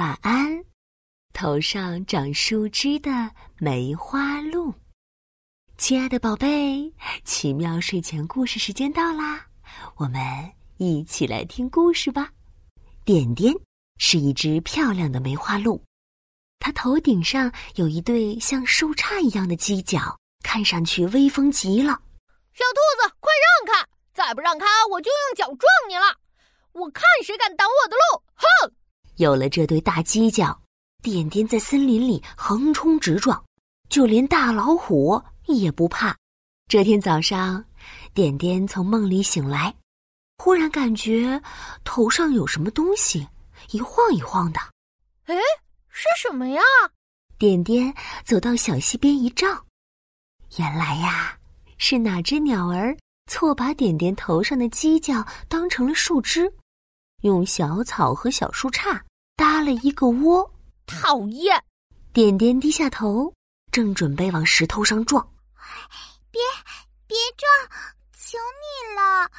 晚安，头上长树枝的梅花鹿。亲爱的宝贝，奇妙睡前故事时间到啦，我们一起来听故事吧。点点是一只漂亮的梅花鹿，它头顶上有一对像树杈一样的犄角，看上去威风极了。小兔子，快让开！再不让开，我就用脚撞你了！我看谁敢挡我的路！哼！有了这对大犄角，点点在森林里横冲直撞，就连大老虎也不怕。这天早上，点点从梦里醒来，忽然感觉头上有什么东西一晃一晃的。哎，是什么呀？点点走到小溪边一照，原来呀，是哪只鸟儿错把点点头上的犄角当成了树枝，用小草和小树杈。搭了一个窝，讨厌！点点低下头，正准备往石头上撞，别别撞，求你了！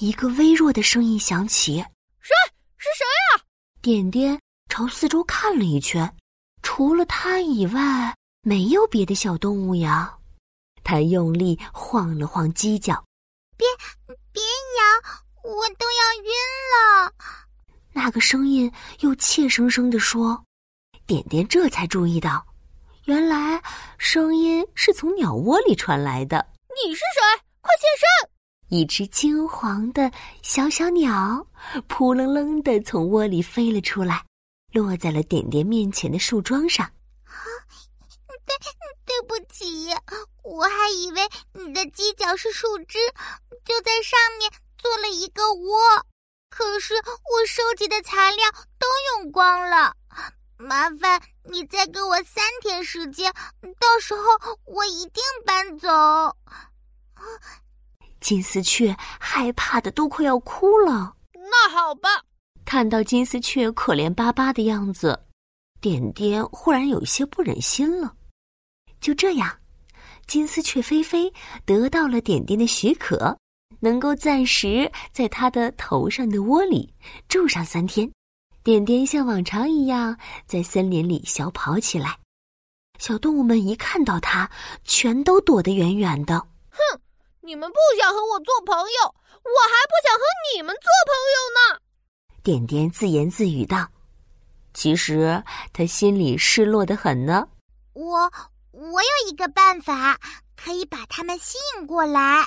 一个微弱的声音响起：“谁？是谁呀？”点点朝四周看了一圈，除了他以外，没有别的小动物呀。他用力晃了晃犄角，别别摇，我都要晕了。那个声音又怯生生地说：“点点这才注意到，原来声音是从鸟窝里传来的。你是谁？快现身！”一只金黄的小小鸟扑棱棱的从窝里飞了出来，落在了点点面前的树桩上。啊，对，对不起，我还以为你的犄角是树枝，就在上面做了一个窝。可是我收集的材料都用光了，麻烦你再给我三天时间，到时候我一定搬走。金丝雀害怕的都快要哭了。那好吧，看到金丝雀可怜巴巴的样子，点点忽然有些不忍心了。就这样，金丝雀菲菲得到了点点的许可。能够暂时在他的头上的窝里住上三天，点点像往常一样在森林里小跑起来。小动物们一看到它，全都躲得远远的。哼，你们不想和我做朋友，我还不想和你们做朋友呢。点点自言自语道：“其实他心里失落的很呢。”我我有一个办法，可以把他们吸引过来。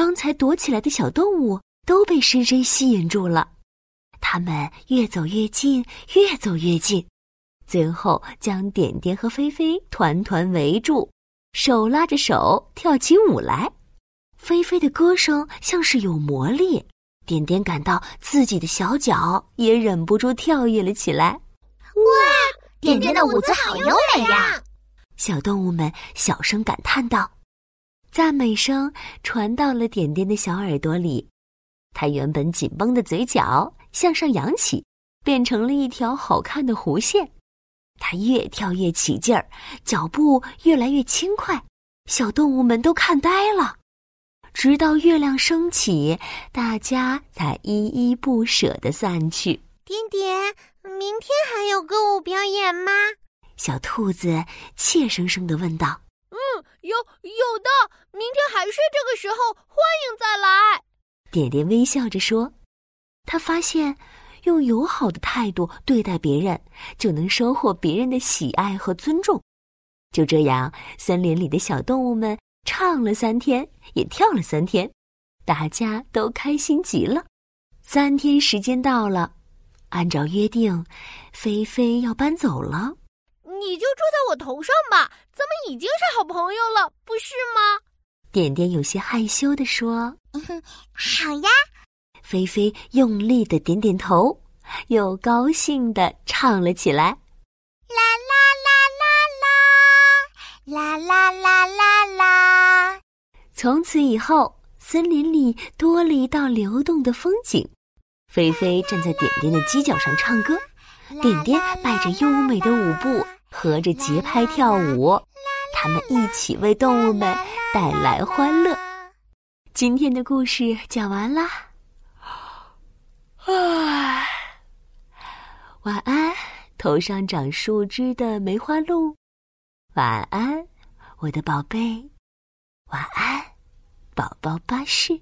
刚才躲起来的小动物都被深深吸引住了，它们越走越近，越走越近，最后将点点和菲菲团团围住，手拉着手跳起舞来。菲菲的歌声像是有魔力，点点感到自己的小脚也忍不住跳跃了起来。哇，点点的舞姿好优美呀！小动物们小声感叹道。赞美声传到了点点的小耳朵里，它原本紧绷的嘴角向上扬起，变成了一条好看的弧线。他越跳越起劲儿，脚步越来越轻快，小动物们都看呆了。直到月亮升起，大家才依依不舍地散去。点点，明天还有歌舞表演吗？小兔子怯生生地问道。有有的，明天还是这个时候，欢迎再来。点点微笑着说：“他发现，用友好的态度对待别人，就能收获别人的喜爱和尊重。”就这样，森林里的小动物们唱了三天，也跳了三天，大家都开心极了。三天时间到了，按照约定，菲菲要搬走了。你就住在我头上吧，咱们已经是好朋友了，不是吗？点点有些害羞地说：“ 好呀。”菲菲用力的点点头，又高兴的唱了起来：“啦啦啦啦啦，啦啦啦啦啦。”从此以后，森林里多了一道流动的风景。菲菲站在点点的犄角上唱歌，点点摆着优美的舞步，合着节拍跳舞。他们一起为动物们带来欢乐。今天的故事讲完啦，啊，晚安，头上长树枝的梅花鹿，晚安，我的宝贝，晚安，宝宝巴士。